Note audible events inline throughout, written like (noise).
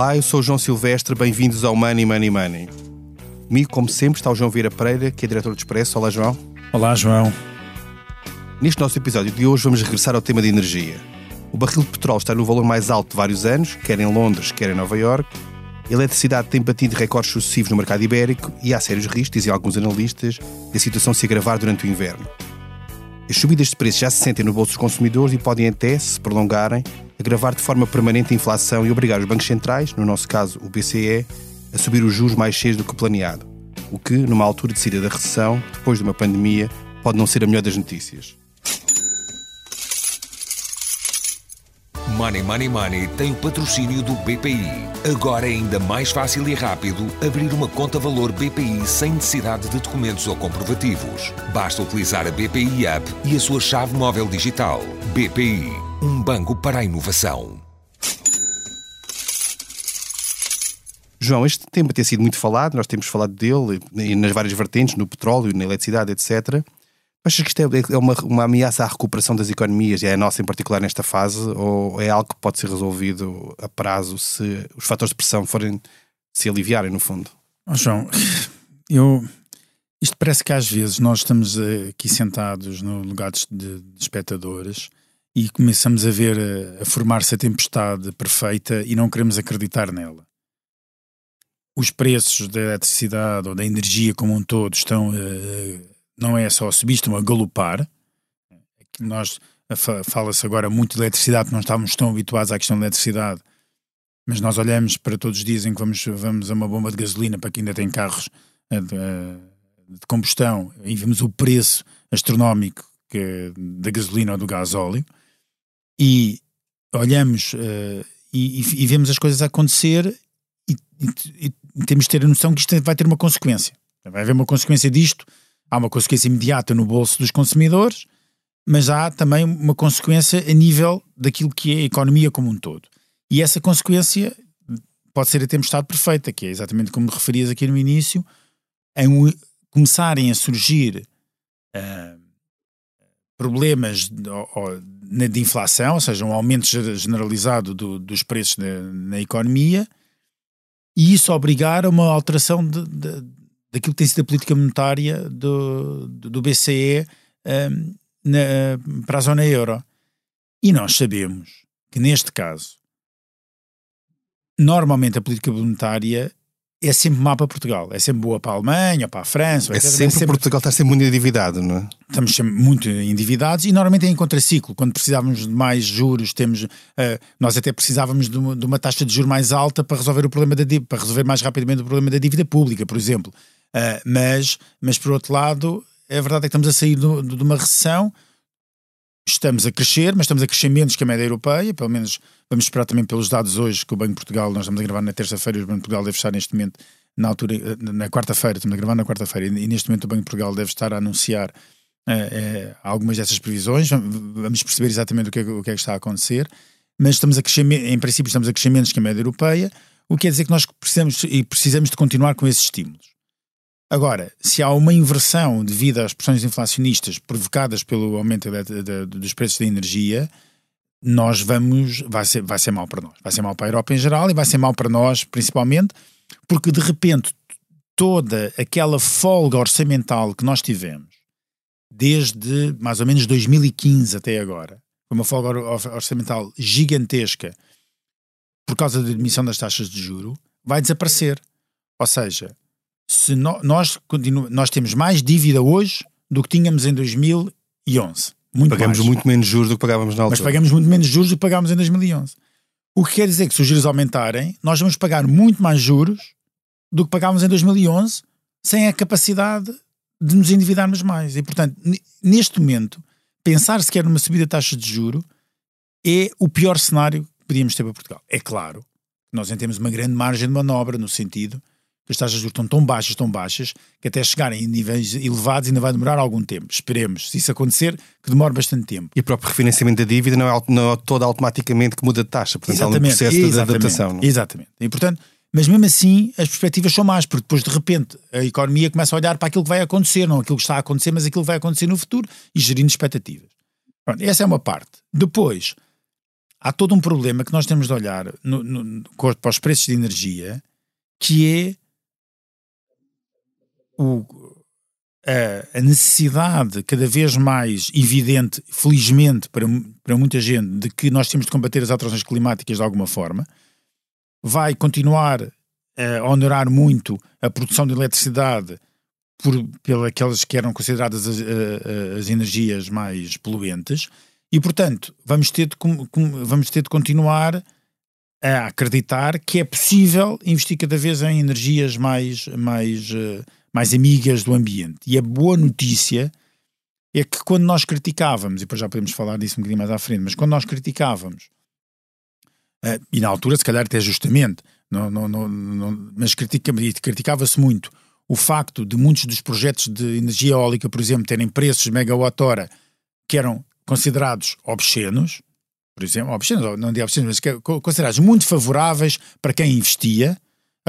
Olá, eu sou o João Silvestre, bem-vindos ao Money Money Money. Comigo, como sempre, está o João Vieira Pereira, que é diretor do Expresso. Olá, João. Olá, João. Neste nosso episódio de hoje vamos regressar ao tema de energia. O barril de petróleo está no valor mais alto de vários anos, quer em Londres, quer em Nova York. A eletricidade tem batido recordes sucessivos no mercado ibérico e há sérios riscos, dizem alguns analistas, de a situação se agravar durante o inverno. As subidas de preços já se sentem no bolso dos consumidores e podem até, se prolongarem, agravar de forma permanente a inflação e obrigar os bancos centrais, no nosso caso o BCE, a subir os juros mais cheios do que planeado, o que, numa altura de saída da recessão, depois de uma pandemia, pode não ser a melhor das notícias. Money Money Money tem o patrocínio do BPI. Agora é ainda mais fácil e rápido abrir uma conta valor BPI sem necessidade de documentos ou comprovativos. Basta utilizar a BPI App e a sua chave móvel digital. BPI, um banco para a inovação. João, este tema tem sido muito falado, nós temos falado dele nas várias vertentes, no petróleo, na eletricidade, etc. Achas que isto é, é uma, uma ameaça à recuperação das economias, e é a nossa em particular nesta fase, ou é algo que pode ser resolvido a prazo se os fatores de pressão forem se aliviarem, no fundo? Oh, João, eu. Isto parece que às vezes nós estamos aqui sentados no lugar de, espectadores e começamos a ver a, formar-se a tempestade perfeita e não queremos acreditar nela. Os preços da eletricidade ou da energia como um todo estão uh, não é só subir, estão a galopar. Nós fala-se agora muito de eletricidade, não estávamos tão habituados à questão da eletricidade, mas nós olhamos para todos os dias em que vamos, vamos a uma bomba de gasolina para quem ainda tem carros eh, de, eh, de combustão e vemos o preço astronómico que, da gasolina ou do gasóleo e olhamos uh, e, e, vemos as coisas acontecer e, e, e, temos de ter a noção que isto vai ter uma consequência. Vai haver uma consequência disto há uma consequência imediata no bolso dos consumidores, mas há também uma consequência a nível daquilo que é a economia como um todo. E essa consequência pode ser a tempestade perfeita, que é exatamente como referias aqui no início, em começarem a surgir uh, problemas de, de, inflação, ou seja, um aumento generalizado do, dos preços na, na, economia, e isso obrigar a uma alteração de, daquilo que tem sido a política monetária do, do BCE um, na, para a zona euro. E nós sabemos que, neste caso, normalmente a política monetária é sempre má para Portugal. É sempre boa para a Alemanha, para a França. É sempre, sempre Portugal está sempre muito endividado, não é? Estamos sempre muito endividados e normalmente é em contraciclo. Quando precisávamos de mais juros, temos, uh, nós até precisávamos de uma, de uma, taxa de juros mais alta para resolver o problema da para resolver mais rapidamente o problema da dívida pública, por exemplo. Uh, mas, mas, por outro lado, a verdade é que estamos a sair do, de uma recessão, estamos a crescer, mas estamos a crescer menos que a média europeia, pelo menos vamos esperar também pelos dados hoje que o Banco de Portugal, nós estamos a gravar na terça-feira o Banco de Portugal deve estar neste momento, na altura, na quarta-feira, estamos a gravar na quarta-feira, e neste momento o Banco de Portugal deve estar a anunciar uh, uh, algumas dessas previsões, vamos perceber exatamente o que, é, o que é que está a acontecer, mas estamos a crescer, em princípio estamos a crescer menos que a média europeia, o que quer dizer que nós precisamos, e precisamos de continuar com esses estímulos. Agora, se há uma inversão devido às pressões inflacionistas provocadas pelo aumento de, de, dos preços da energia, nós vamos. Vai ser, vai ser mal para nós. Vai ser mal para a Europa em geral e vai ser mal para nós, principalmente, porque de repente toda aquela folga orçamental que nós tivemos desde mais ou menos 2015 até agora, foi uma folga orçamental gigantesca por causa da diminuição das taxas de juro, vai desaparecer. Ou seja, se no, nós, continu, nós temos mais dívida hoje do que tínhamos em 2011. Muito pagamos mais. muito menos juros do que pagávamos na altura. Mas pagamos muito menos juros do que pagávamos em 2011. O que quer dizer que se os juros aumentarem, nós vamos pagar muito mais juros do que pagávamos em 2011 sem a capacidade de nos endividarmos mais. E, portanto, neste momento, pensar sequer numa subida de taxa de juro é o pior cenário que podíamos ter para Portugal. É claro, nós temos uma grande margem de manobra no sentido as taxas de juros estão tão baixas, tão baixas, que até chegarem em níveis elevados ainda vai demorar algum tempo. Esperemos, se isso acontecer, que demore bastante tempo. E o próprio refinanciamento da dívida não é, não é todo automaticamente que muda de taxa, portanto exatamente, há um processo de adaptação. Não? É? Exatamente. E portanto, mas mesmo assim as perspectivas são más, porque depois de repente a economia começa a olhar para aquilo que vai acontecer, não aquilo que está a acontecer, mas aquilo que vai acontecer no futuro e gerindo expectativas. Pronto, essa é uma parte. Depois, há todo um problema que nós temos de olhar no, no, para os preços de energia, que é o, a, a, necessidade cada vez mais evidente, felizmente para, para muita gente, de que nós temos de combater as alterações climáticas de alguma forma, vai continuar a honorar muito a produção de eletricidade por, pelas que eram consideradas as, as energias mais poluentes, e portanto vamos ter de, vamos ter de continuar a acreditar que é possível investir cada vez em energias mais, mais, eh, mais amigas do ambiente. E a boa notícia é que quando nós criticávamos, e depois já podemos falar disso um bocadinho mais à frente, mas quando nós criticávamos, eh, e na altura se calhar até justamente, não, não, não, não mas critica, criticava-se muito o facto de muitos dos projetos de energia eólica, por exemplo, terem preços de megawatt-hora que eram considerados obscenos, por exemplo, obscenos, não digo obscenos, mas considerados muito favoráveis para quem investia.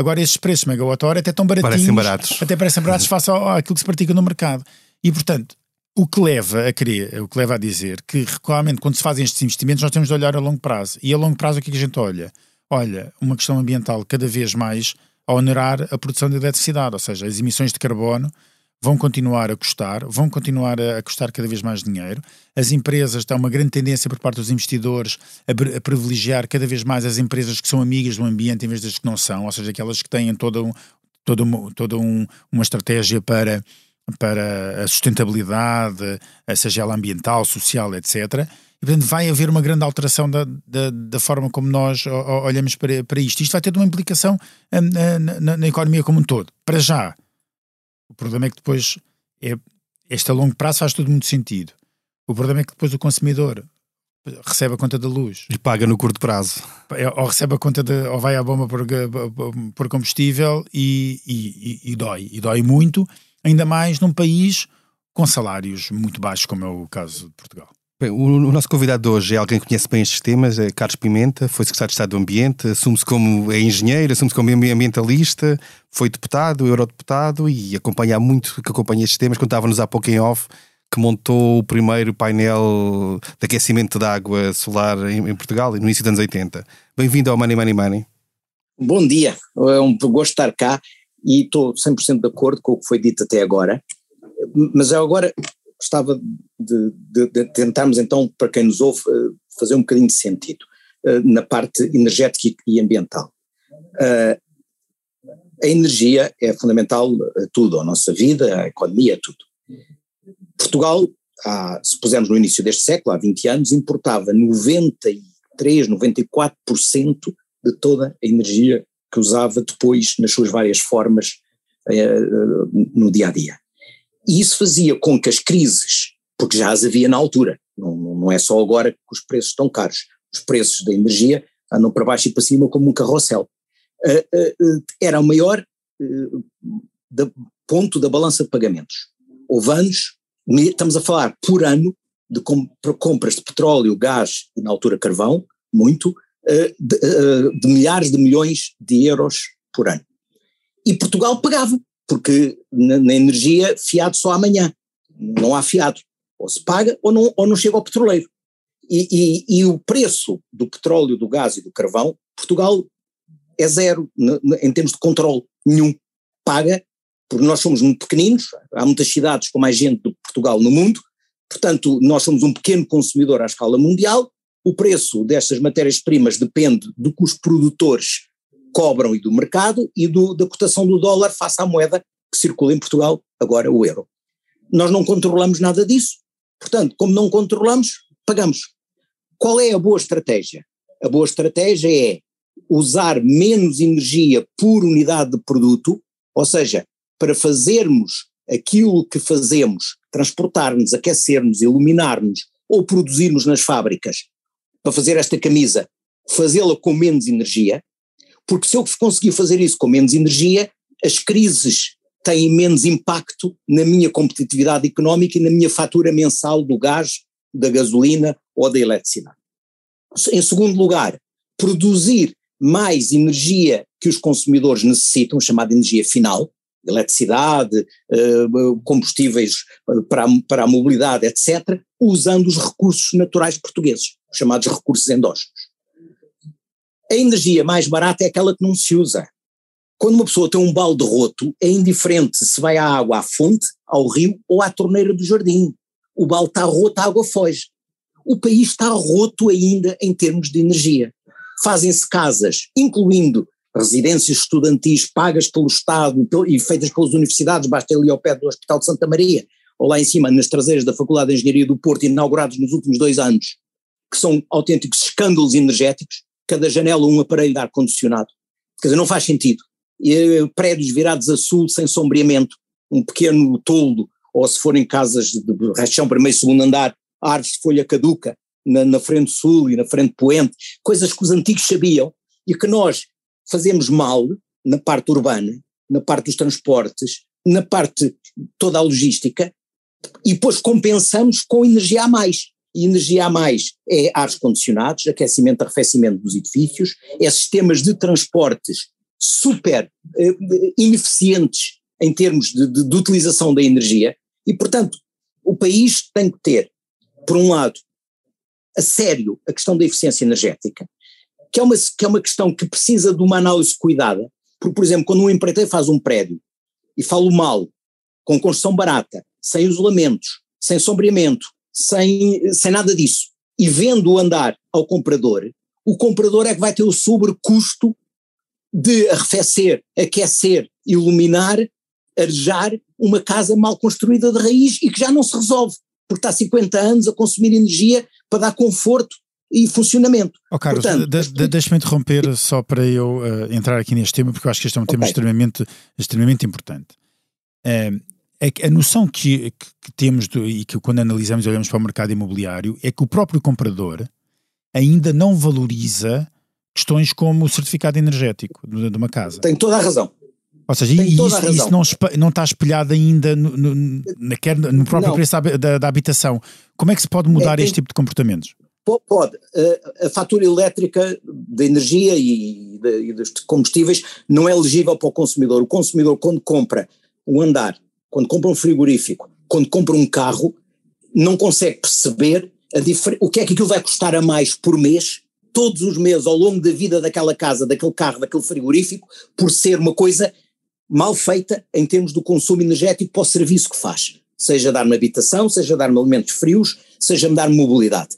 Agora, esses preços megawatt-hora até estão baratinhos. Parecem baratos. Até parecem baratos face àquilo que se pratica no mercado. E, portanto, o que leva a querer, o que leva a dizer que, realmente, quando se fazem estes investimentos, nós temos de olhar a longo prazo. E a longo prazo, o que, é que a gente olha? Olha, uma questão ambiental cada vez mais a onerar a produção de eletricidade, ou seja, as emissões de carbono vão continuar a custar, vão continuar a, custar cada vez mais dinheiro. As empresas, têm uma grande tendência por parte dos investidores a, a, privilegiar cada vez mais as empresas que são amigas do ambiente em vez das que não são, ou seja, aquelas que têm toda, toda, uma, toda um, uma estratégia para, para a sustentabilidade, seja ela ambiental, social, etc. E, portanto, vai haver uma grande alteração da, da, da forma como nós olhamos para, para isto. Isto vai ter uma implicação hum, na, na, na economia como um todo. Para já, o problema é que depois é, este a longo prazo faz tudo muito sentido. O problema é que depois o consumidor recebe a conta da luz. E paga no curto prazo. É, ou recebe a conta de, ou vai à bomba por, por combustível e, e, e, dói. E dói muito ainda mais num país com salários muito baixos como é o caso de Portugal Bem, o, nosso convidado de hoje é alguém que conhece bem estes temas, é Carlos Pimenta, foi secretário de Estado do Ambiente, assume-se como é engenheiro, assume-se como ambientalista, foi deputado, eurodeputado e acompanha muito que acompanha estes temas. Contava-nos há pouco em off que montou o primeiro painel de aquecimento de água solar em, em Portugal no início dos anos 80. Bem-vindo ao Money Money Money. Bom dia, é um gosto estar cá e estou 100% de acordo com o que foi dito até agora, mas agora gostava de, de, de, tentarmos então, para quem nos ouve, eh, fazer um bocadinho de sentido eh, na parte energética e ambiental. Eh, a energia é fundamental a tudo, a nossa vida, a economia, a tudo. Portugal, há, se pusermos no início deste século, há 20 anos, importava 93, 94% de toda a energia que usava depois nas suas várias formas no dia a dia. E isso fazia com que as crises, porque já as havia na altura, não, não é só agora que os preços estão caros, os preços da energia andam para baixo e para cima como um carrossel. Uh, uh, uh, era o maior ponto da balança de pagamentos. Houve anos, estamos a falar por ano, de compras de petróleo, gás e na altura carvão, muito, de, de milhares de milhões de euros por ano. E Portugal pagava, porque na, na, energia fiado só amanhã, não há fiado, ou se paga ou não, ou não chega ao petroleiro. E, e, e o preço do petróleo, do gás e do carvão, Portugal é zero em termos de controle, nenhum. Paga, porque nós somos muito pequeninos, há muitas cidades com mais gente do que Portugal no mundo, portanto nós somos um pequeno consumidor à escala mundial, o preço destas matérias-primas depende do que os produtores cobram e do mercado e do, da cotação do dólar face à moeda que circula em Portugal, agora o euro. Nós não controlamos nada disso, portanto, como não controlamos, pagamos. Qual é a boa estratégia? A boa estratégia é usar menos energia por unidade de produto, ou seja, para fazermos aquilo que fazemos, transportar-nos, aquecer-nos, iluminar-nos ou produzirmos nas fábricas, para fazer esta camisa, fazê-la com menos energia, porque se eu conseguir fazer isso com menos energia, as crises têm menos impacto na minha competitividade económica e na minha fatura mensal do gás, da gasolina ou da eletricidade. Em segundo lugar, produzir mais energia que os consumidores necessitam, chamada energia final, eletricidade, combustíveis para, para a mobilidade, etc., usando os recursos naturais portugueses, chamados recursos endógenos. A energia mais barata é aquela que não se usa. Quando uma pessoa tem um balde roto, é indiferente se vai a água à fonte, ao rio ou à torneira do jardim. O balde está roto, a água foge. O país está roto ainda em termos de energia. Fazem-se casas, incluindo residências estudantis pagas pelo Estado e feitas pelas universidades, basta ali ao pé do Hospital de Santa Maria, ou lá em cima, nas traseiras da Faculdade de Engenharia do Porto, inaugurados nos últimos dois anos, que são autênticos escândalos energéticos, cada janela um aparelho de ar-condicionado. Quer dizer, não faz sentido. E, eh, prédios virados a sul, sem sombreamento, um pequeno toldo, ou se forem casas de rachão primeiro e segundo andar, árvores de folha caduca na, na frente sul e na frente poente, coisas que os antigos sabiam e que nós fazemos mal na parte urbana, na parte dos transportes, na parte toda a logística, e depois compensamos com energia a mais. E energia a mais é ares condicionados, aquecimento e arrefecimento dos edifícios, é sistemas de transportes super eh, ineficientes em termos de, de, de utilização da energia, e portanto o país tem que ter, por um lado, a sério a questão da eficiência energética, que é uma, que é uma questão que precisa de uma análise cuidada, porque, por exemplo, quando um empreiteiro faz um prédio e falo mal, com construção barata, sem isolamentos, sem sombreamento, sem, sem nada disso, e vendo andar ao comprador, o comprador é que vai ter o sobrecusto de arrefecer, aquecer, iluminar, arejar uma casa mal construída de raiz e que já não se resolve, porque está há 50 anos a consumir energia para dar conforto e funcionamento. Oh, Carlos, de, deixa-me interromper só para eu uh, entrar aqui neste tema, porque eu acho que este é um tema okay. extremamente, extremamente importante. Uh, a, a noção que, que, temos do, e que quando analisamos e olhamos para o mercado imobiliário é que o próprio comprador ainda não valoriza questões como o certificado energético de, uma casa. Tem toda a razão. Ou seja, isso, isso, não, não está espelhado ainda no, no, na, no próprio não. preço da, da, habitação. Como é que se pode mudar é, este tipo de comportamentos? Pode. A fatura elétrica da energia e, de, e dos combustíveis não é elegível para o consumidor. O consumidor, quando compra um andar, quando compra um frigorífico, quando compra um carro, não consegue perceber o que é que aquilo vai custar a mais por mês, todos os meses, ao longo da vida daquela casa, daquele carro, daquele frigorífico, por ser uma coisa mal feita em termos do consumo energético para o serviço que faz. Seja dar-me habitação, seja dar-me alimentos frios, seja me dar mobilidade.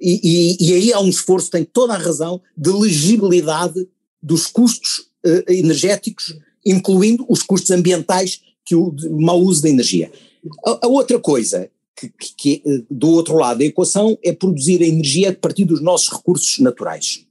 E, e, e, aí há um esforço, tem toda a razão, de legibilidade dos custos uh, energéticos, incluindo os custos ambientais que o mau uso da energia. A, a outra coisa que, que, que, eh, do outro lado da equação é produzir a energia a partir dos nossos recursos naturais.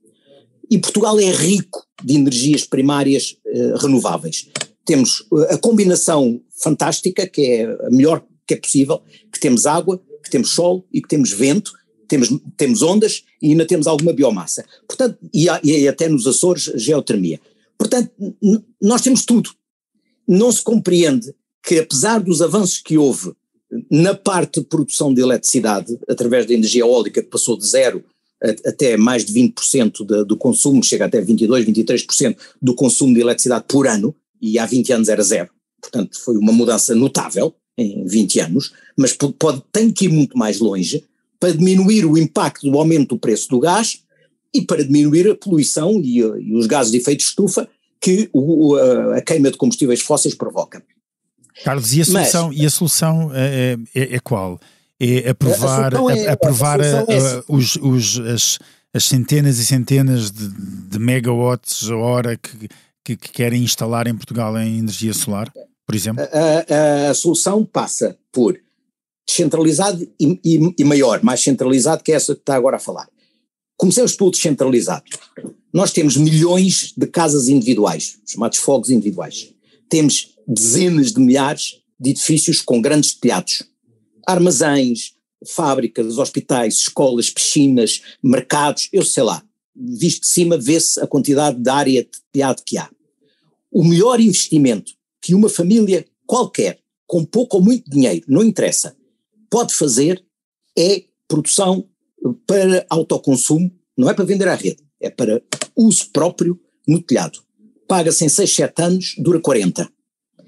E Portugal é rico de energias primárias uh, renováveis. Temos a combinação fantástica, que é a melhor que é possível, que temos água, que temos sol e que temos vento, temos, temos ondas e ainda temos alguma biomassa. Portanto, e, e até nos Açores, geotermia. Portanto, nós temos tudo. Não se compreende que, apesar dos avanços que houve na parte de produção de eletricidade, através da energia eólica, que passou de zero a, até mais de 20% de, do consumo, chega até 22%, 23% do consumo de eletricidade por ano, e há 20 anos era zero. Portanto, foi uma mudança notável em 20 anos, mas pode, tem que ir muito mais longe para diminuir o impacto do aumento do preço do gás e para diminuir a poluição e, e os gases de efeito de estufa que o, a, a, queima de combustíveis fósseis provoca. Carlos, e a solução, Mas, e a solução é, é, é qual? É aprovar, a é, aprovar a, é os, os, as, as, centenas e centenas de, de megawatts a hora que, que, que, querem instalar em Portugal em energia solar, por exemplo? A, a solução passa por descentralizado e, e, e, maior, mais centralizado que essa que está agora a falar. Comecemos pelo descentralizado. Nós temos milhões de casas individuais, chamados fogos individuais. Temos dezenas de milhares de edifícios com grandes telhados. Armazéns, fábricas, hospitais, escolas, piscinas, mercados, eu sei lá. Visto de cima vê-se a quantidade de área de telhado que há. O melhor investimento que uma família qualquer, com pouco ou muito dinheiro, não interessa, pode fazer é produção para autoconsumo, não é para vender à rede, é para uso próprio no telhado. Paga-se em 6, 7 anos, dura 40.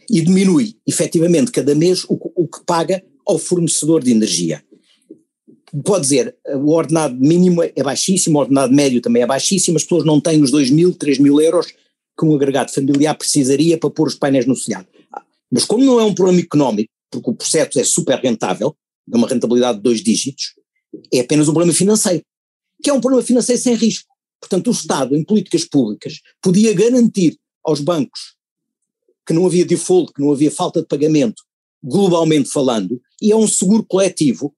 e diminui efetivamente cada mês o, o que paga ao fornecedor de energia. Pode dizer, o ordenado mínimo é baixíssimo, o ordenado médio também é baixíssimo, as pessoas não têm os 2 mil, 3 mil euros que um agregado familiar precisaria para pôr os painéis no telhado. Mas como não é um problema económico, porque o processo é super rentável, de uma rentabilidade de dois dígitos, é apenas um problema financeiro, que é um problema financeiro sem risco. Portanto, o Estado, em políticas públicas, podia garantir aos bancos que não havia default, que não havia falta de pagamento, globalmente falando, e é um seguro coletivo.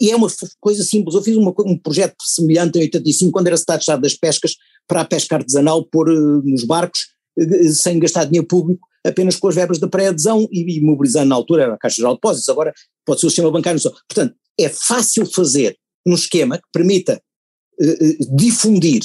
E é uma coisa simples. Eu fiz uma, um projeto semelhante em 85, quando era Estado de Estado das Pescas, para a pesca artesanal, pôr uh, nos barcos, uh, sem gastar dinheiro público, apenas com as verbas da pré-adesão e, e, mobilizando na altura era a Caixa Geral de Depósitos, agora pode ser o sistema bancário. Portanto, é fácil fazer um esquema que permita difundir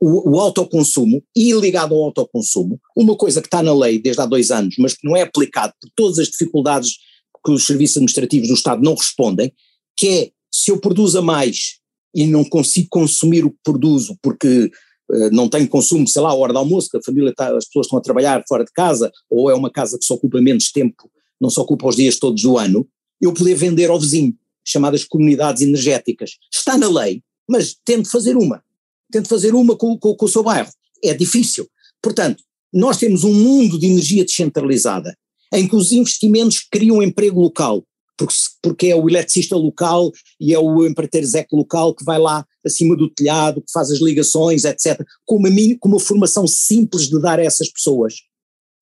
o, o autoconsumo e ligado ao autoconsumo, uma coisa que está na lei desde há dois anos, mas que não é aplicado por todas as dificuldades que os serviços administrativos do Estado não respondem, que é se eu produzo mais e não consigo consumir o que produzo porque uh, não tenho consumo, sei lá, a hora do almoço, que a família está, as pessoas estão a trabalhar fora de casa, ou é uma casa que se ocupa menos tempo, não se ocupa os dias todos do ano, eu poder vender ao vizinho, chamadas comunidades energéticas. Está na lei, mas tento fazer uma tente fazer uma com, com, com o seu bairro. É difícil. Portanto, nós temos um mundo de energia descentralizada, em que os investimentos criam um emprego local, porque, porque é o eletricista local e é o empreiteiro Zeco local que vai lá acima do telhado, que faz as ligações, etc., com uma, com uma formação simples de dar a essas pessoas.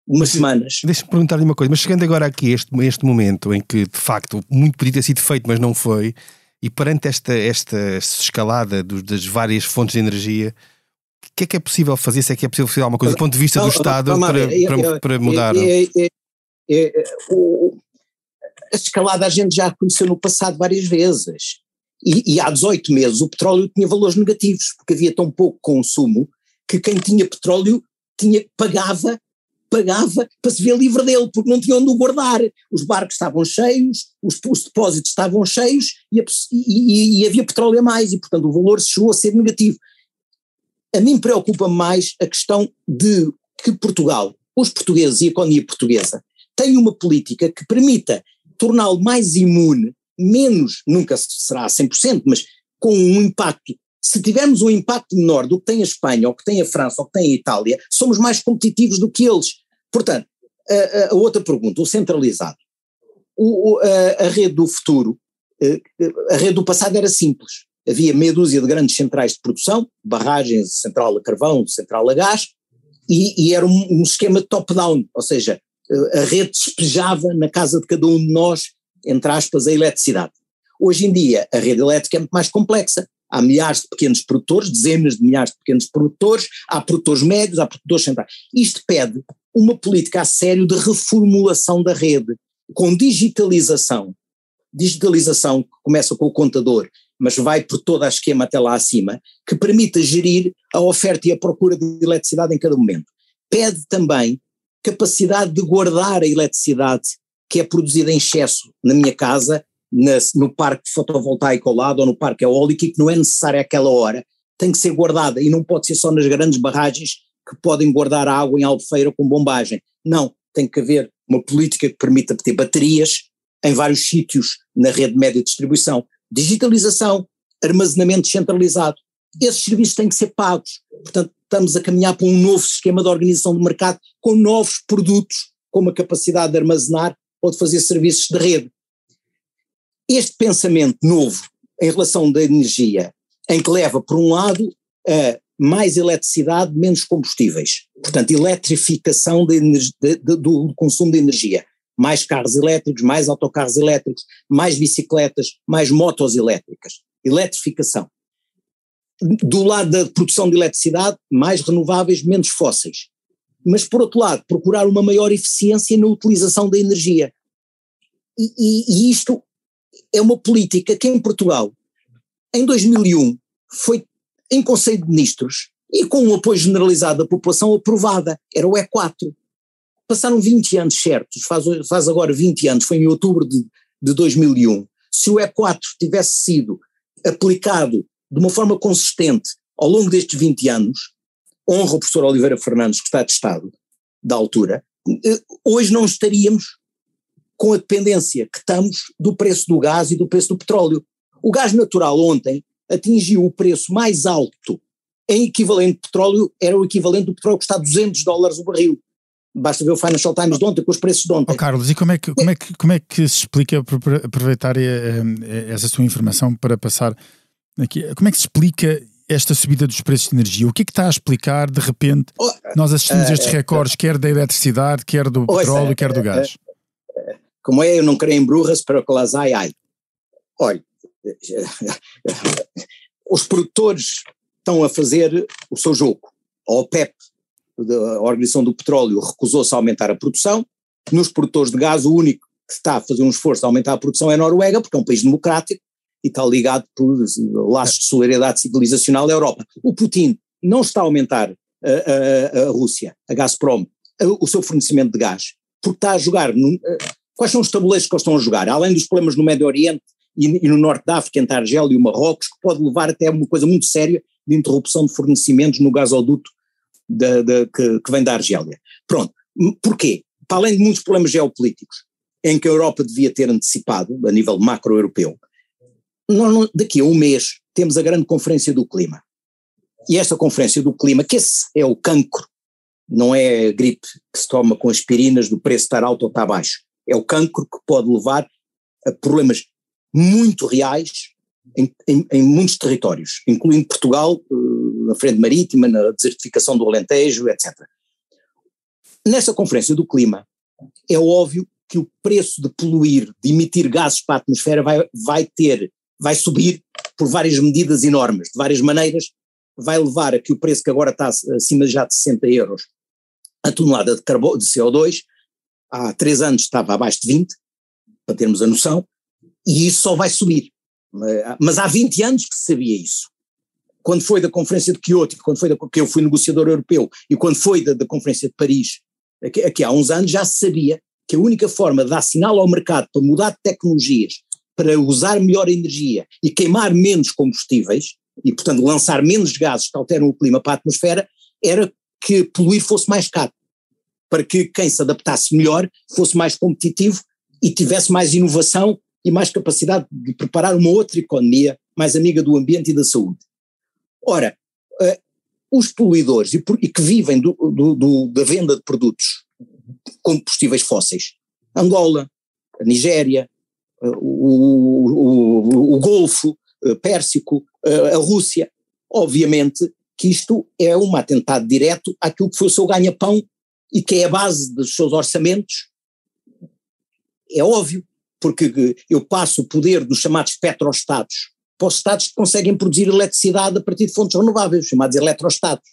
Umas semanas. Deixa-me perguntar-lhe uma coisa, mas chegando agora aqui a este, este momento em que, de facto, muito podia ter sido feito, mas não foi, e perante esta, esta escalada dos, das várias fontes de energia, o que é que é possível fazer? Se é que é possível fazer alguma coisa do ponto de vista do Estado para, para, para mudar? A escalada a gente já conheceu no passado várias vezes. E, e, há 18 meses o petróleo tinha valores negativos, porque havia tão pouco consumo que quem tinha petróleo tinha, pagava pagava para se ver livre dele, porque não tinha onde o guardar. Os barcos estavam cheios, os, os depósitos estavam cheios e, e, e, havia petróleo a mais, e portanto o valor chegou a ser negativo. A mim preocupa mais a questão de que Portugal, os portugueses e a economia portuguesa, têm uma política que permita torná-lo mais imune, menos, nunca será 100%, mas com um impacto se tivermos um impacto menor do que tem a Espanha, ou que tem a França, ou que tem a Itália, somos mais competitivos do que eles. Portanto, a, a outra pergunta, o centralizado. O, a, a, rede do futuro, eh, a rede do passado era simples. Havia meia dúzia de grandes centrais de produção, barragens, central a carvão, central a gás, e, e era um, um esquema top-down, ou seja, eh, a rede despejava na casa de cada um de nós, entre aspas, a eletricidade. Hoje em dia, a rede elétrica é muito mais complexa há milhares de pequenos produtores, dezenas de milhares de pequenos produtores, há produtores médios, há produtores centrais. Isto pede uma política a sério de reformulação da rede, com digitalização. Digitalização que começa com o contador, mas vai por todo o esquema até lá acima, que permita gerir a oferta e a procura de eletricidade em cada momento. Pede também capacidade de guardar a eletricidade que é produzida em excesso na minha casa na, no parque fotovoltaico ao lado ou no parque eólico e que não é necessário àquela hora, tem que ser guardada e não pode ser só nas grandes barragens que podem guardar água em albufeira com bombagem. Não, tem que haver uma política que permita ter baterias em vários sítios na rede média de distribuição. Digitalização, armazenamento centralizado. Esses serviços têm que ser pagos. Portanto, estamos a caminhar para um novo sistema de organização do mercado com novos produtos, com uma capacidade de armazenar ou de fazer serviços de rede este pensamento novo em relação da energia, em que leva, por um lado, a mais eletricidade, menos combustíveis. Portanto, eletrificação de, de, de, do consumo de energia. Mais carros elétricos, mais autocarros elétricos, mais bicicletas, mais motos elétricas. Eletrificação. Do lado da produção de eletricidade, mais renováveis, menos fósseis. Mas, por outro lado, procurar uma maior eficiência na utilização da energia. E, e, e isto é uma política que em Portugal, em 2001, foi em Conselho de Ministros e com o apoio generalizado da população aprovada, era o E4. Passaram 20 anos certos, faz, faz agora 20 anos, foi em outubro de, de 2001. Se o E4 tivesse sido aplicado de uma forma consistente ao longo destes 20 anos, honra o professor Oliveira Fernandes, que está de Estado, da altura, hoje não estaríamos com a dependência que estamos do preço do gás e do preço do petróleo. O gás natural ontem atingiu o preço mais alto em equivalente de petróleo, era o equivalente do petróleo que está a 200 dólares o barril. Basta ver o Financial Times de ontem com os preços de ontem. Oh, Carlos, e como é que, como é que, como é que se explica, aproveitar eh, eh, essa sua informação para passar aqui, como é que se explica esta subida dos preços de energia? O que é que está a explicar, de repente, oh, nós assistimos a estes recordes, quer da eletricidade, quer do petróleo, quer do gás? Como é, eu não creio em brujas, para que las ai, ai. Olha, (laughs) os produtores estão a fazer o seu jogo. A OPEP, a Organização do Petróleo, recusou-se a aumentar a produção. Nos produtores de gás, o único que está a fazer um esforço de aumentar a produção é a Noruega, porque é um país democrático e está ligado por laços de solidariedade civilizacional à Europa. O Putin não está a aumentar a, a, a Rússia, a Gazprom, a, o seu fornecimento de gás, porque está a jogar. No, quais são os tabuleiros que eles estão a jogar? Além dos problemas no Médio Oriente e, e no Norte da África, entre a Argélia e o Marrocos, que pode levar até a uma coisa muito séria de interrupção de fornecimentos no gasoduto da, da, que, que, vem da Argélia. Pronto. Porquê? Para além de muitos problemas geopolíticos, em que a Europa devia ter antecipado, a nível macro-europeu, daqui a um mês temos a grande conferência do clima. E esta conferência do clima, que esse é o cancro, não é a gripe que se toma com aspirinas do preço estar alto ou estar baixo, é o cancro que pode levar a problemas muito reais em, em, em, muitos territórios, incluindo Portugal, eh, na frente marítima, na desertificação do Alentejo, etc. Nessa conferência do clima, é óbvio que o preço de poluir, de emitir gases para a atmosfera vai, vai ter, vai subir por várias medidas enormes, de várias maneiras, vai levar a que o preço que agora está acima já de 60 euros a tonelada de, de CO2, há três anos estava abaixo de 20, para termos a noção, e isso só vai subir. Mas há 20 anos que se sabia isso. Quando foi da Conferência de Kyoto, quando foi da, que eu fui negociador europeu, e quando foi da, da Conferência de Paris, aqui, aqui, há uns anos já se sabia que a única forma de dar sinal ao mercado para mudar de tecnologias, para usar melhor energia e queimar menos combustíveis, e portanto lançar menos gases que alteram o clima para a atmosfera, era que poluir fosse mais caro. Para que quem se adaptasse melhor fosse mais competitivo e tivesse mais inovação e mais capacidade de preparar uma outra economia mais amiga do ambiente e da saúde. Ora, uh, os poluidores e, que vivem do, do, do, da venda de produtos combustíveis fósseis, Angola, Nigéria, uh, o, o, o, Golfo uh, Pérsico, a Rússia, obviamente que isto é um atentado direto àquilo que foi o seu ganha-pão e que é a base dos seus orçamentos. É óbvio porque eu passo o poder dos chamados petroestados para os estados que conseguem produzir eletricidade a partir de fontes renováveis, chamados eletroestados,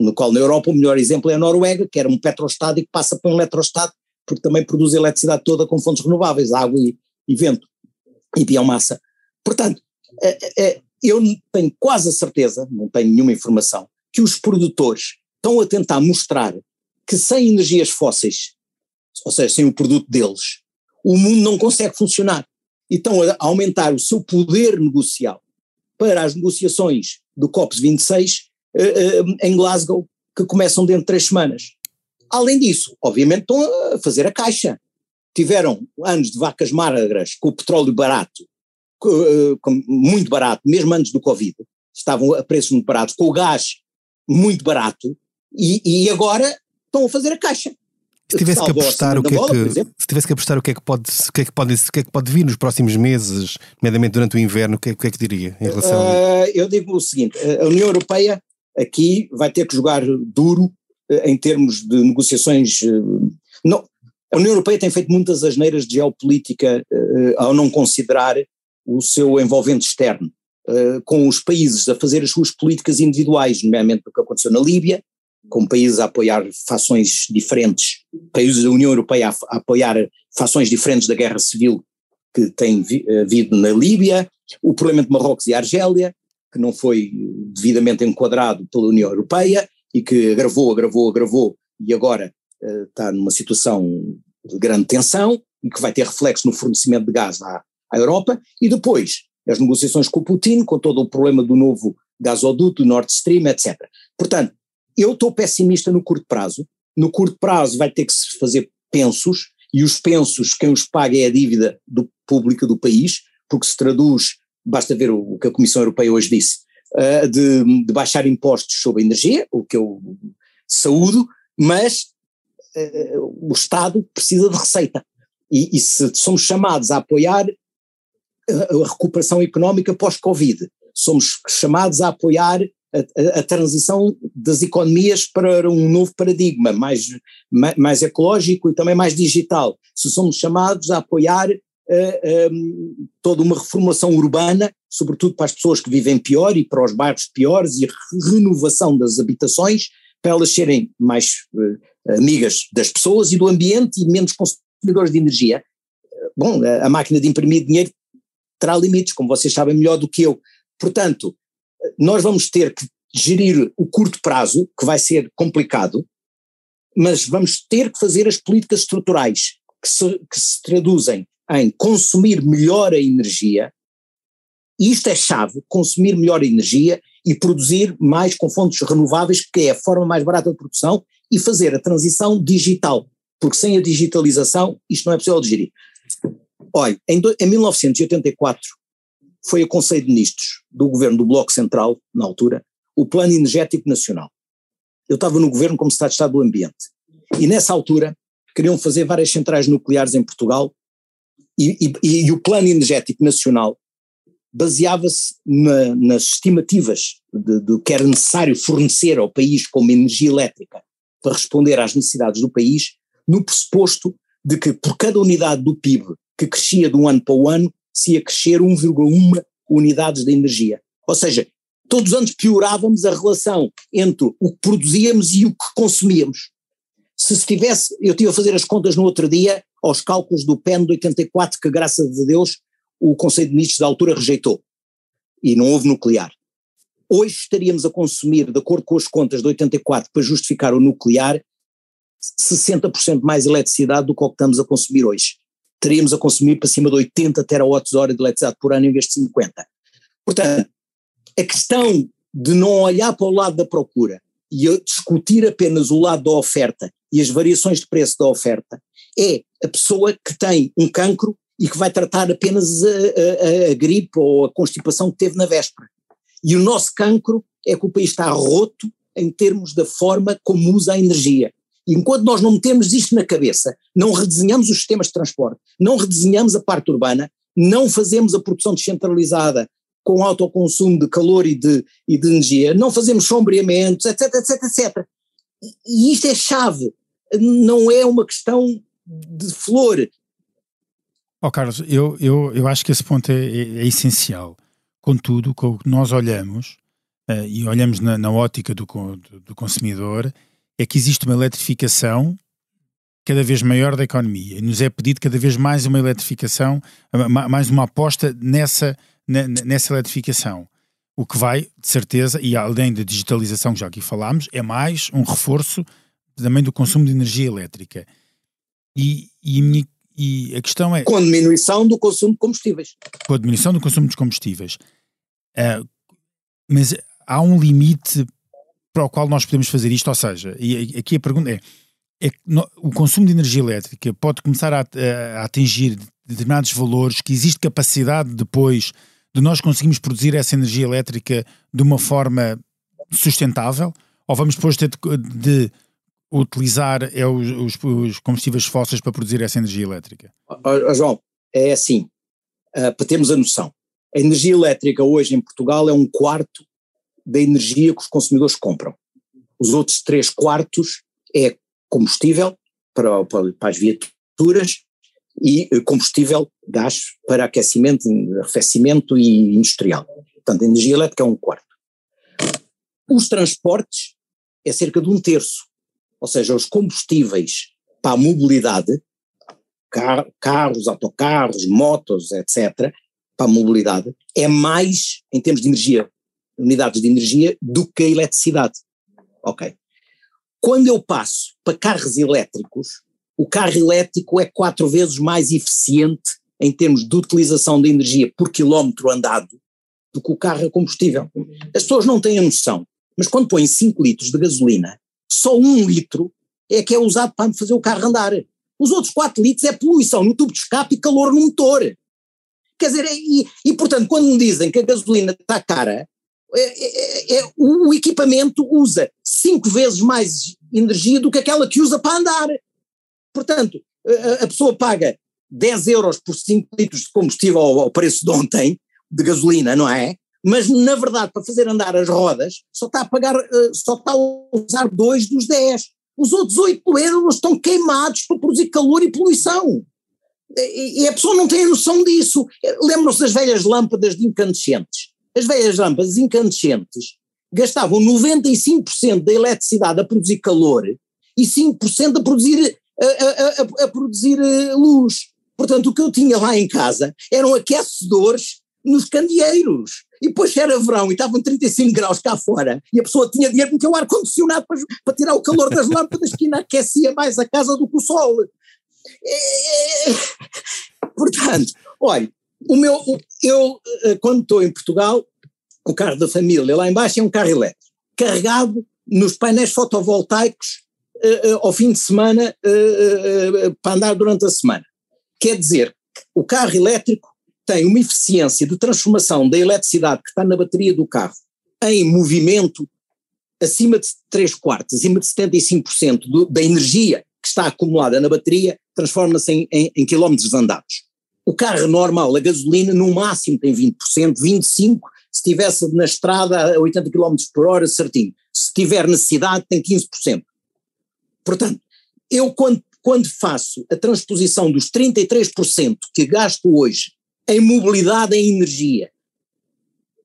no qual na Europa o melhor exemplo é a Noruega, que era um petroestado e que passa para um eletroestado, porque também produz eletricidade toda com fontes renováveis, água e, e vento e biomassa. Portanto, é, é, eu tenho quase a certeza, não tenho nenhuma informação, que os produtores estão a tentar mostrar que sem energias fósseis, ou seja, sem o produto deles, o mundo não consegue funcionar. E estão a aumentar o seu poder negocial para as negociações do COP26 uh, uh, em Glasgow, que começam dentro de três semanas. Além disso, obviamente estão a fazer a caixa. Tiveram anos de vacas magras com o petróleo barato, uh, muito barato, mesmo antes do Covid, estavam a preços muito baratos, com o gás muito barato, e, e agora estão a fazer a caixa. Se tivesse que apostar o que, bola, é que se tivesse que apostar o que é que pode o que é que pode o que é que pode vir nos próximos meses, nomeadamente durante o inverno, o que é, o que, é que diria em relação? Uh, eu digo o seguinte: a União Europeia aqui vai ter que jogar duro uh, em termos de negociações. Uh, não, a União Europeia tem feito muitas asneiras de geopolítica ao não considerar o seu envolvente externo, com os países a fazer as suas políticas individuais, nomeadamente o que aconteceu na Líbia, com países a apoiar fações diferentes, países da União Europeia a, apoiar fações diferentes da guerra civil que tem eh, havido na Líbia, o problema de Marrocos e Argélia, que não foi devidamente enquadrado pela União Europeia e que agravou, agravou, agravou e agora uh, está numa situação de grande tensão e que vai ter reflexo no fornecimento de gás à, à Europa, e depois as negociações com o Putin, com todo o problema do novo gasoduto, Nord Stream, etc. Portanto, eu estou pessimista no curto prazo, no curto prazo vai ter que se fazer pensos, e os pensos, quem os paga é a dívida do público do país, porque se traduz, basta ver o, que a Comissão Europeia hoje disse, uh, de, de, baixar impostos sobre a energia, o que eu saúdo, mas uh, o Estado precisa de receita. E, e se somos chamados a apoiar a, a recuperação económica pós-Covid, somos chamados a apoiar a, a, transição das economias para um novo paradigma, mais, mais, ecológico e também mais digital. Se somos chamados a apoiar uh, eh, um, ehm, toda uma reformulação urbana, sobretudo para as pessoas que vivem pior e para os bairros piores, e renovação das habitações, para elas serem mais uh, amigas das pessoas e do ambiente e menos consumidoras de energia. Bom, a máquina de imprimir dinheiro terá limites, como vocês sabem melhor do que eu. Portanto, nós vamos ter que gerir o curto prazo, que vai ser complicado, mas vamos ter que fazer as políticas estruturais que se, que se traduzem em consumir melhor a energia, e isto é chave, consumir melhor a energia e produzir mais com fontes renováveis, que é a forma mais barata de produção, e fazer a transição digital, porque sem a digitalização isto não é possível de gerir. Olha, em, em 1984 foi a Conselho de Ministros do governo do Bloco Central, na altura, o Plano Energético Nacional. Eu estava no governo como Estado de Estado do Ambiente. E nessa altura queriam fazer várias centrais nucleares em Portugal e, e, e o Plano Energético Nacional baseava-se na, nas estimativas de que era necessário fornecer ao país como energia elétrica para responder às necessidades do país, no pressuposto de que por cada unidade do PIB que crescia de um ano para o ano, se ia crescer 1,1 unidades de energia. Ou seja, todos os anos piorávamos a relação entre o que produzíamos e o que consumíamos. Se se tivesse, eu estive a fazer as contas no outro dia, aos cálculos do PEN de 84, que graças a Deus o Conselho de Ministros da altura rejeitou, e não houve nuclear. Hoje estaríamos a consumir, de acordo com as contas de 84, para justificar o nuclear, 60% mais eletricidade do que o que estamos a consumir hoje teríamos a consumir para cima de 80 terawatts-hora de eletricidade por ano em vez de 50. Portanto, a questão de não olhar para o lado da procura e discutir apenas o lado da oferta e as variações de preço da oferta é a pessoa que tem um cancro e que vai tratar apenas a, a, a gripe ou a constipação que teve na véspera. E o nosso cancro é que o país está roto em termos da forma como usa a energia. E enquanto nós não metemos isto na cabeça, não redesenhamos os sistemas de transporte, não redesenhamos a parte urbana, não fazemos a produção descentralizada com autoconsumo de calor e de, e de energia, não fazemos sombreamentos, etc, etc, etc. E isto é chave, não é uma questão de flor. Ó oh, Carlos, eu, eu, eu acho que esse ponto é, é, é essencial. Contudo, quando nós olhamos, uh, e olhamos na, na ótica do, do, do consumidor, é que existe uma eletrificação cada vez maior da economia e nos é pedido cada vez mais uma eletrificação, mais uma aposta nessa, nessa eletrificação. O que vai, de certeza, e além da digitalização que já aqui falámos, é mais um reforço também do consumo de energia elétrica. E, e, e a questão é. Com a diminuição do consumo de combustíveis. Com a diminuição do consumo dos combustíveis. Uh, mas há um limite para o qual nós podemos fazer isto, ou seja, e aqui a pergunta é, é o consumo de energia elétrica pode começar a, a, atingir determinados valores que existe capacidade depois de nós conseguirmos produzir essa energia elétrica de uma forma sustentável? Ou vamos depois ter de, de utilizar é, os, os, combustíveis fósseis para produzir essa energia elétrica? João, é assim, uh, para termos a noção, a energia elétrica hoje em Portugal é um quarto da energia que os consumidores compram. Os outros três quartos é combustível para, para, as viaturas e eh, combustível, gás para aquecimento, arrefecimento e industrial. Portanto, a energia elétrica é um quarto. Os transportes é cerca de um terço, ou seja, os combustíveis para a mobilidade, car carros, autocarros, motos, etc., para a mobilidade, é mais, em termos de energia unidades de energia do que a eletricidade. Ok. Quando eu passo para carros elétricos, o carro elétrico é quatro vezes mais eficiente em termos de utilização de energia por quilómetro andado do que o carro a combustível. As pessoas não têm a noção, mas quando põem 5 litros de gasolina, só um litro é que é usado para fazer o carro andar. Os outros 4 litros é poluição no tubo de escape e calor no motor. Quer dizer, e, e portanto, quando me dizem que a gasolina está cara, é, é, é, o equipamento usa cinco vezes mais energia do que aquela que usa para andar. Portanto, a, pessoa paga 10 euros por 5 litros de combustível ao, preço de ontem, de gasolina, não é? Mas, na verdade, para fazer andar as rodas, só está a pagar, eh, só está a usar 2 dos 10. Os outros 8 euros estão queimados para produzir calor e poluição. E, e a pessoa não tem a noção disso. Lembram-se das velhas lâmpadas de incandescentes. As velhas lâmpadas incandescentes gastavam 95% da eletricidade a produzir calor e 5% a produzir, a, a, a, a produzir eh, luz. Portanto, o que eu tinha lá em casa eram aquecedores nos candeeiros. E depois era verão e estavam 35 graus cá fora e a pessoa tinha dinheiro porque o ar-condicionado para, para, tirar o calor das lâmpadas que ainda aquecia mais a casa do que o sol. É, é, portanto, olha, o meu, eu eh, quando estou em Portugal, o carro da família lá embaixo é um carro elétrico, carregado nos painéis fotovoltaicos uh, uh, ao fim de semana uh, para andar durante a semana. Quer dizer, o carro elétrico tem uma eficiência de transformação da eletricidade que está na bateria do carro em movimento acima de 3 quartos, acima de 75% do, da energia que está acumulada na bateria transforma-se em, em, em, quilómetros andados. O carro normal, a gasolina, no máximo tem 20%, 25%, se estivesse na estrada a 80 km por hora, certinho. Se tiver necessidade, tem 15%. Portanto, eu quando quando faço a transposição dos 33% que gasto hoje em mobilidade em energia,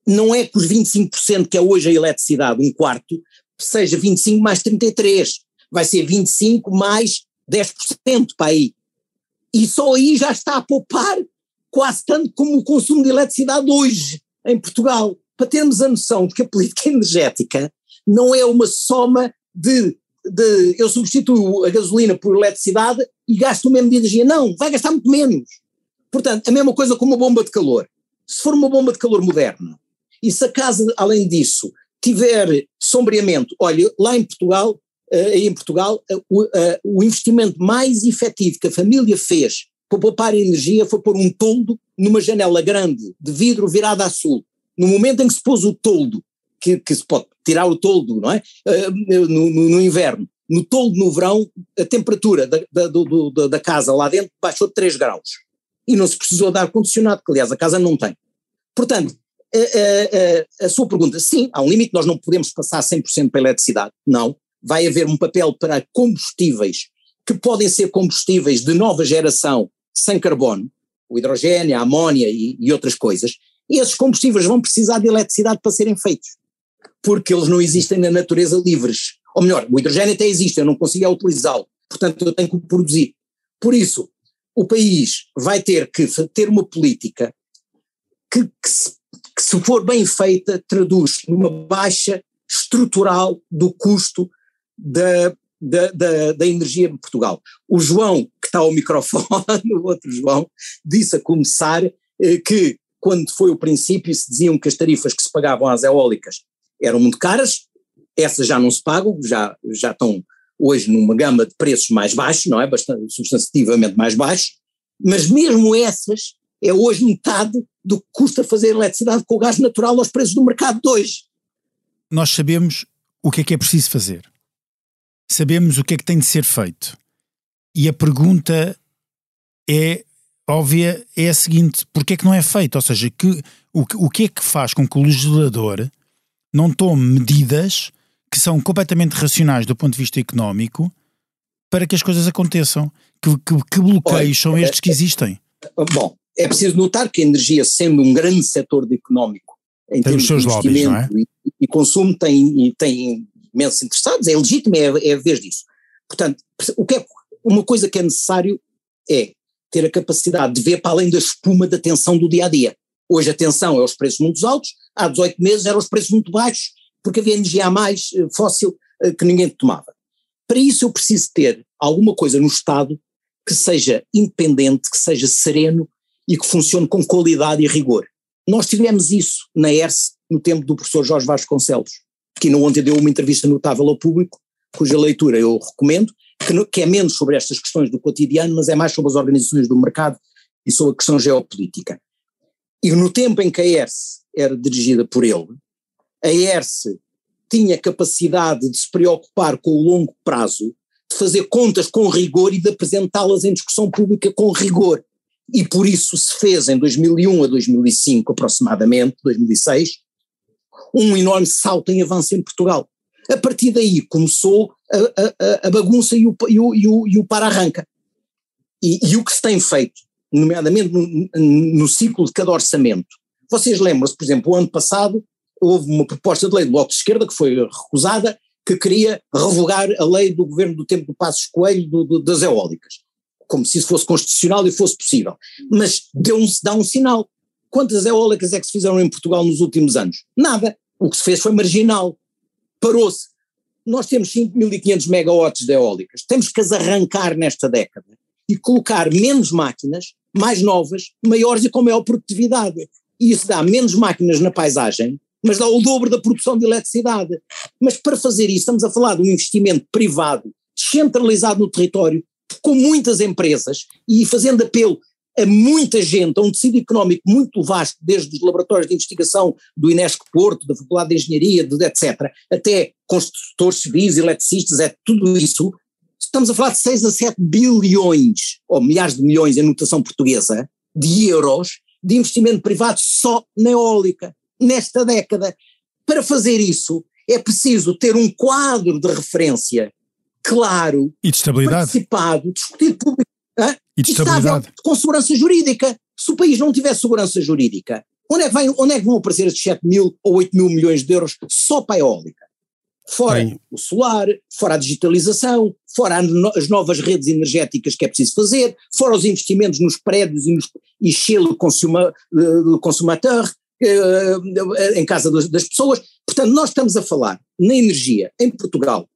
não é que os 25% que é hoje a eletricidade, um quarto, seja 25 mais 33, vai ser 25 mais 10% para aí. E só aí já está a poupar quase tanto como o consumo de eletricidade hoje em Portugal. Para termos a noção de que a política energética não é uma soma de de eu substituo a gasolina por eletricidade e gasto o mesmo de energia. Não, vai gastar muito menos. Portanto, a mesma coisa com uma bomba de calor. Se for uma bomba de calor moderna e se a casa, além disso, tiver sombreamento, olha, lá em Portugal, em Portugal, uh, o, uh, o investimento mais efetivo que a família fez para poupar energia foi pôr um toldo numa janela grande de vidro virada a sul. No momento em que se pôs o toldo que, que se pode tirar o toldo, não é? No, no, no, inverno. No toldo no verão, a temperatura da, da, do, da casa lá dentro baixou de 3 graus. E não se precisou dar ar-condicionado, que aliás a casa não tem. Portanto, a, a, a, a, sua pergunta, sim, há um limite, nós não podemos passar 100% para a eletricidade, não. Vai haver um papel para combustíveis que podem ser combustíveis de nova geração sem carbono, o hidrogênio, a amónia e, e outras coisas, e esses combustíveis vão precisar de eletricidade para serem feitos porque eles não existem na natureza livres. Ou melhor, o hidrogênio até existe, eu não consigo utilizá-lo, portanto eu tenho que o produzir. Por isso, o país vai ter que ter uma política que, que, se, que se for bem feita, traduz numa baixa estrutural do custo da, da, da, da, energia em Portugal. O João, que está ao microfone, (laughs) o outro João, disse a começar eh, que quando foi o princípio se diziam que as tarifas que se pagavam às eólicas eram muito caras, essas já não se pagam, já, já estão hoje numa gama de preços mais baixos, não é? Bastante, substantivamente mais baixos, mas mesmo essas é hoje metade do que custa fazer eletricidade com o gás natural aos preços do mercado de hoje. Nós sabemos o que é que é preciso fazer. Sabemos o que é que tem de ser feito. E a pergunta é óbvia, é a seguinte, porque é que não é feito? Ou seja, que, o, o que é que faz com que o legislador não tome medidas que são completamente racionais do ponto de vista económico para que as coisas aconteçam. Que, que, que bloqueios Olha, são estes que existem? Bom, é preciso notar que a energia, sendo um grande setor económico em tem termos de investimento lobbies, é? e, e, consumo, tem, tem imensos interessados, é legítimo, é, é a vez disso. Portanto, o que é, uma coisa que é necessário é ter a capacidade de ver para além da espuma da tensão do dia a dia. Hoje a tensão é os preços muito altos, há 18 meses eram os preços muito baixos, porque havia energia a mais eh, fóssil eh, que ninguém tomava. Para isso eu preciso ter alguma coisa no Estado que seja independente, que seja sereno e que funcione com qualidade e rigor. Nós tivemos isso na ERSE no tempo do professor Jorge Vasconcelos, que não ontem deu uma entrevista notável ao público, cuja leitura eu recomendo, que, que é menos sobre estas questões do cotidiano, mas é mais sobre as organizações do mercado e sobre a questão geopolítica. E no tempo em que a ERSE era dirigida por ele, a ERSE tinha capacidade de se preocupar com o longo prazo, de fazer contas com rigor e de apresentá-las em discussão pública com rigor. E por isso se fez em 2001 a 2005 aproximadamente, 2006, um enorme salto em avanço em Portugal. A partir daí começou a, a, a bagunça e o, e o, e o, e o para-arranca. E, e, o que se tem feito, nomeadamente no, no ciclo de cada orçamento, vocês lembram-se, por exemplo, o ano passado houve uma proposta de lei do Bloco de Esquerda que foi recusada, que queria revogar a lei do governo do tempo do Passos Coelho do, do, das eólicas, como se isso fosse constitucional e fosse possível. Mas deu um, dá um sinal. Quantas eólicas é que se fizeram em Portugal nos últimos anos? Nada. O que se fez foi marginal. Parou-se. Nós temos 5.500 megawatts de eólicas. Temos que as arrancar nesta década e colocar menos máquinas, mais novas, maiores e com maior produtividade. E isso dá menos máquinas na paisagem, mas dá o dobro da produção de eletricidade. Mas para fazer isso, estamos a falar de um investimento privado, descentralizado no território, com muitas empresas e fazendo apelo a muita gente, a um tecido económico muito vasto, desde os laboratórios de investigação do Inesc Porto, da Faculdade de Engenharia, de, etc., até construtores civis, eletricistas, é tudo isso. Estamos a falar de 6 a 7 bilhões, ou milhares de milhões em notação portuguesa, de euros de investimento privado só na eólica, nesta década. Para fazer isso, é preciso ter um quadro de referência claro, e de estabilidade. participado, discutido e estabilidade. com segurança jurídica. Se o país não tiver segurança jurídica, onde é que, vai, onde é que vão aparecer estes 7 mil ou 8 mil milhões de euros só para a eólica? Fora Bem. o solar, fora a digitalização, fora as novas redes energéticas que é preciso fazer, fora os investimentos nos prédios e, nos, e Shell consuma, uh, consumateur, uh, em casa das pessoas. Portanto, nós estamos a falar na energia em Portugal,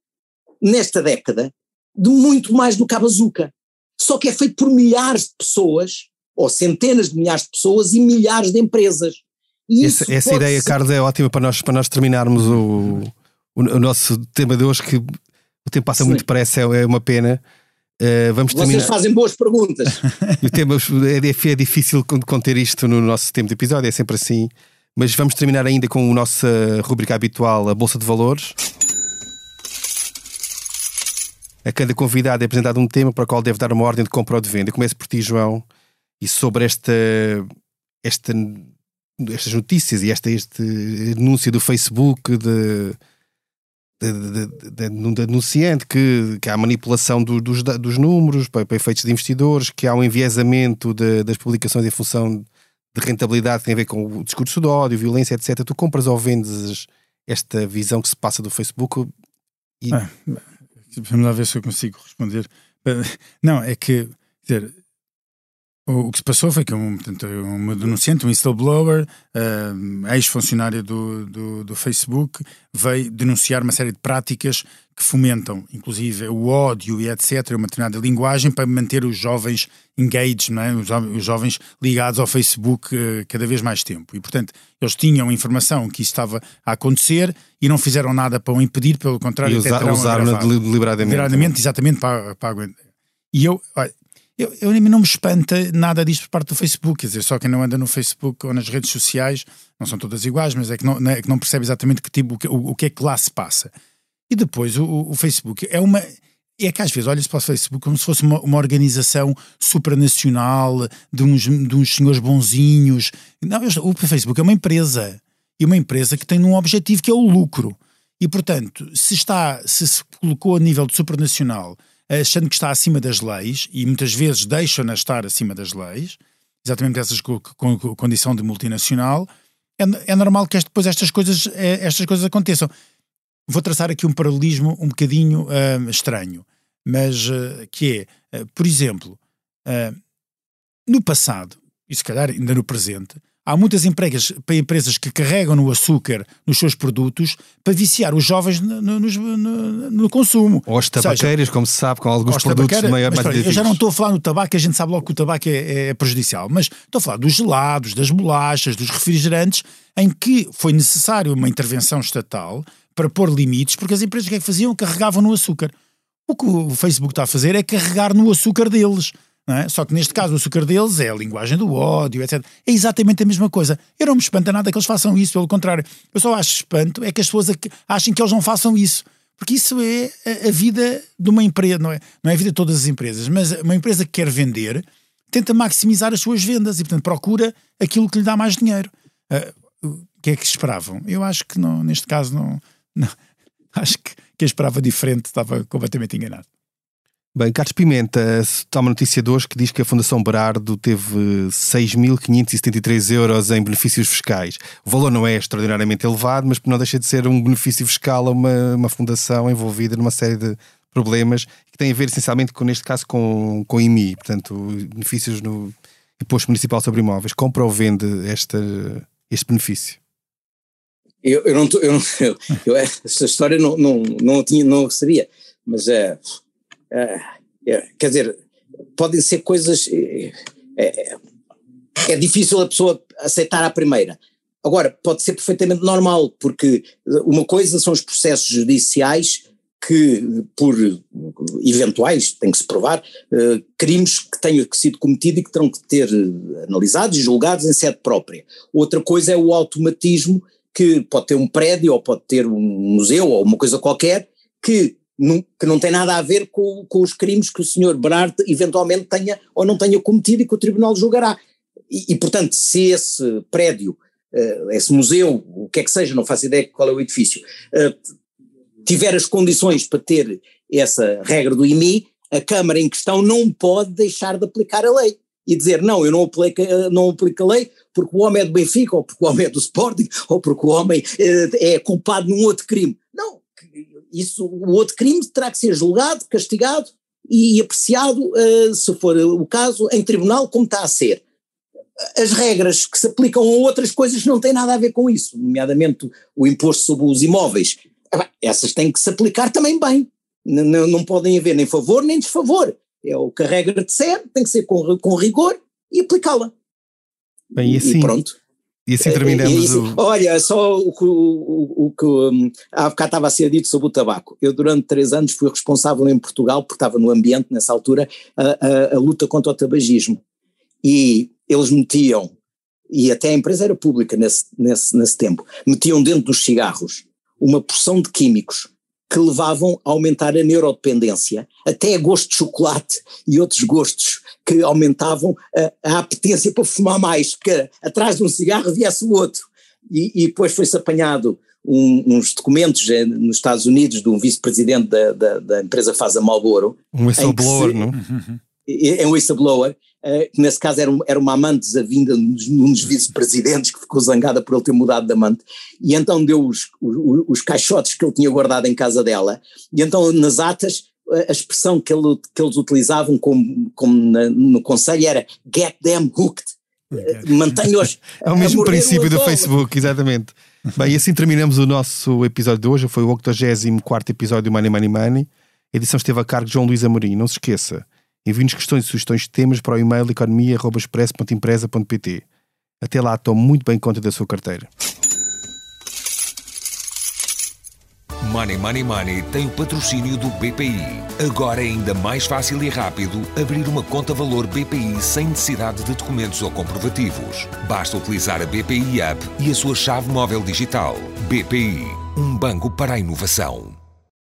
nesta década, de muito mais do que a bazuca só que é feito por milhares de pessoas, ou centenas de milhares de pessoas e milhares de empresas. essa, essa ideia, ser... Carlos, é ótima para nós, para nós terminarmos o, o, o nosso tema de hoje, que o tempo passa Sim. muito depressa, é, é uma pena. Uh, vamos Vocês terminar. fazem boas perguntas. (laughs) o tema é, é difícil conter isto no nosso tempo de episódio, é sempre assim. Mas vamos terminar ainda com a nossa rubrica habitual, a Bolsa de Valores. A cada convidado é apresentado um tema para o qual deve dar uma ordem de compra ou de venda. Eu começo por ti, João, e sobre esta, esta, estas notícias e esta, este anúncio do Facebook de, de, anunciante que, que há manipulação do, dos, dos números para, para, efeitos de investidores, que há um enviesamento de, das publicações em função de rentabilidade que tem a ver com o discurso de ódio, violência, etc. Tu compras ou vendes esta visão que se passa do Facebook? E... Ah, Vamos lá ver se eu consigo responder. Não, é que, dizer, o, que se passou foi que um, portanto, uma denunciante, um whistleblower, uh, ex-funcionário do, do, do, Facebook, veio denunciar uma série de práticas que fomentam, inclusive, o ódio e etc., uma determinada linguagem para manter os jovens engaged, é? os, os jovens ligados ao Facebook uh, cada vez mais tempo. E, portanto, eles tinham informação que isso estava a acontecer e não fizeram nada para o impedir, pelo contrário, e usa, usaram deliberadamente. Deliberadamente, exatamente, para, para aguentar. E eu, olha, eu, eu não me espanta nada disto por parte do Facebook, quer dizer, só quem não anda no Facebook ou nas redes sociais, não são todas iguais, mas é que não, é que não percebe exatamente que tipo, o, o que é que lá se passa. E depois o, o Facebook é uma. É que às vezes olha-se para o Facebook como se fosse uma, uma organização supranacional de uns, de uns senhores bonzinhos. Não, o Facebook é uma empresa. E uma empresa que tem um objetivo que é o lucro. E portanto, se está, se se colocou a nível de supranacional achando que está acima das leis e muitas vezes deixam-na estar acima das leis, exatamente essas com, com condição de multinacional, é, é normal que depois estas coisas, é, estas coisas aconteçam. Vou traçar aqui um paralelismo um bocadinho uh, estranho, mas uh, que é, uh, por exemplo, no passado, e se calhar ainda no presente, Há muitas empresas, empresas que carregam no açúcar nos seus produtos para viciar os jovens no, no, no, no consumo. Ou as tabaqueiras, como se sabe, com alguns produtos maior, mais Eu já não estou a falar no tabaco, a gente sabe logo que o tabaco é, é prejudicial, mas estou a falar dos gelados, das bolachas, dos refrigerantes, em que foi necessário uma intervenção estatal para pôr limites, porque as empresas o que é que faziam? Carregavam no açúcar. O que o Facebook está a fazer é carregar no açúcar deles. É? Só que neste caso o açúcar deles é a linguagem do ódio, etc. É exatamente a mesma coisa. Eu não me espanta nada que eles façam isso, pelo contrário. Eu só acho espanto é que as pessoas achem que eles não façam isso. Porque isso é a vida de uma empresa, não é, não é a vida de todas as empresas, mas uma empresa que quer vender tenta maximizar as suas vendas e, portanto, procura aquilo que lhe dá mais dinheiro. Uh, o que é que esperavam? Eu acho que não, neste caso não, não (laughs) acho que quem esperava diferente estava completamente enganado. Bem, Carlos Pimenta, está uma notícia de hoje que diz que a Fundação Berardo teve 6.573 euros em benefícios fiscais. O valor não é extraordinariamente elevado, mas não deixa de ser um benefício fiscal a uma, uma fundação envolvida numa série de problemas que têm a ver essencialmente, com, neste caso, com, com IMI, portanto, benefícios no Imposto Municipal sobre Imóveis. Compra ou vende esta, este benefício? Eu, eu não, eu, eu, eu, essa história não, não, não, tinha, não sabia, mas é, quer dizer, podem ser coisas. É, é, é, difícil a pessoa aceitar à primeira. Agora, pode ser perfeitamente normal, porque uma coisa são os processos judiciais que, por eventuais, tem que se provar, crimes que tenham sido cometidos e que terão que ter analisados e julgados em sede própria. Outra coisa é o automatismo, que pode ter um prédio ou pode ter um museu ou uma coisa qualquer, que que não tem nada a ver com, com os crimes que o senhor Bernard eventualmente tenha ou não tenha cometido e que o tribunal julgará. E, e portanto, se esse prédio, uh, esse museu, o que é que seja, não faço ideia qual é o edifício, uh, tiver as condições para ter essa regra do IMI, a Câmara em questão não pode deixar de aplicar a lei e dizer não, eu não aplico, eh, não aplico a lei porque o homem é do Benfica, ou porque o homem é do Sporting, ou porque o homem é culpado num outro crime. Isso, o outro crime terá que ser julgado, castigado e apreciado, uh, se for o caso, em tribunal, como está a ser. As regras que se aplicam a outras coisas não têm nada a ver com isso, nomeadamente o imposto sobre os imóveis. Ah, essas têm que se aplicar também bem. Não, não podem haver nem favor nem desfavor. É o que a regra disser, tem que ser com, com rigor e aplicá-la. Bem, e assim, e pronto. E assim terminamos o... Olha, só o, o, o, que um, há bocado estava a ser dito sobre o tabaco. Eu durante três anos fui responsável em Portugal, porque estava no ambiente nessa altura, a, a, a luta contra o tabagismo. E eles metiam, e até a empresa era pública nesse, nesse, nesse tempo, metiam dentro dos cigarros uma porção de químicos que levavam a aumentar a neurodependência, até a gosto de chocolate e outros gostos que aumentavam a, a apetência para fumar mais, porque atrás de um cigarro viesse o outro. E, e depois foi-se apanhado um, uns documentos eh, nos Estados Unidos de um vice-presidente da, da, da, empresa Fasa Marlboro. Um whistleblower, não? (laughs) É um whistleblower, que nesse caso era, um, era uma amante desavinda num dos vice-presidentes que ficou zangada por ele ter mudado de amante, e então deu os, os, os caixotes que ele tinha guardado em casa dela, e então nas atas a expressão que, ele, que eles utilizavam como, como na, no conselho era get them hooked. Mantenha-os. (laughs) é o mesmo princípio do Facebook, exatamente. Bem, e assim terminamos o nosso episódio de hoje. Foi o 84 episódio do Money Money Money. A edição esteve a cargo de João Luís Amorim. Não se esqueça, envie-nos questões e sugestões de temas para o e-mail economia.express.empresa.pt. Até lá, tome muito bem conta da sua carteira. Money Money Money tem o patrocínio do BPI. Agora é ainda mais fácil e rápido abrir uma conta valor BPI sem necessidade de documentos ou comprovativos. Basta utilizar a BPI App e a sua chave móvel digital. BPI, um banco para a inovação.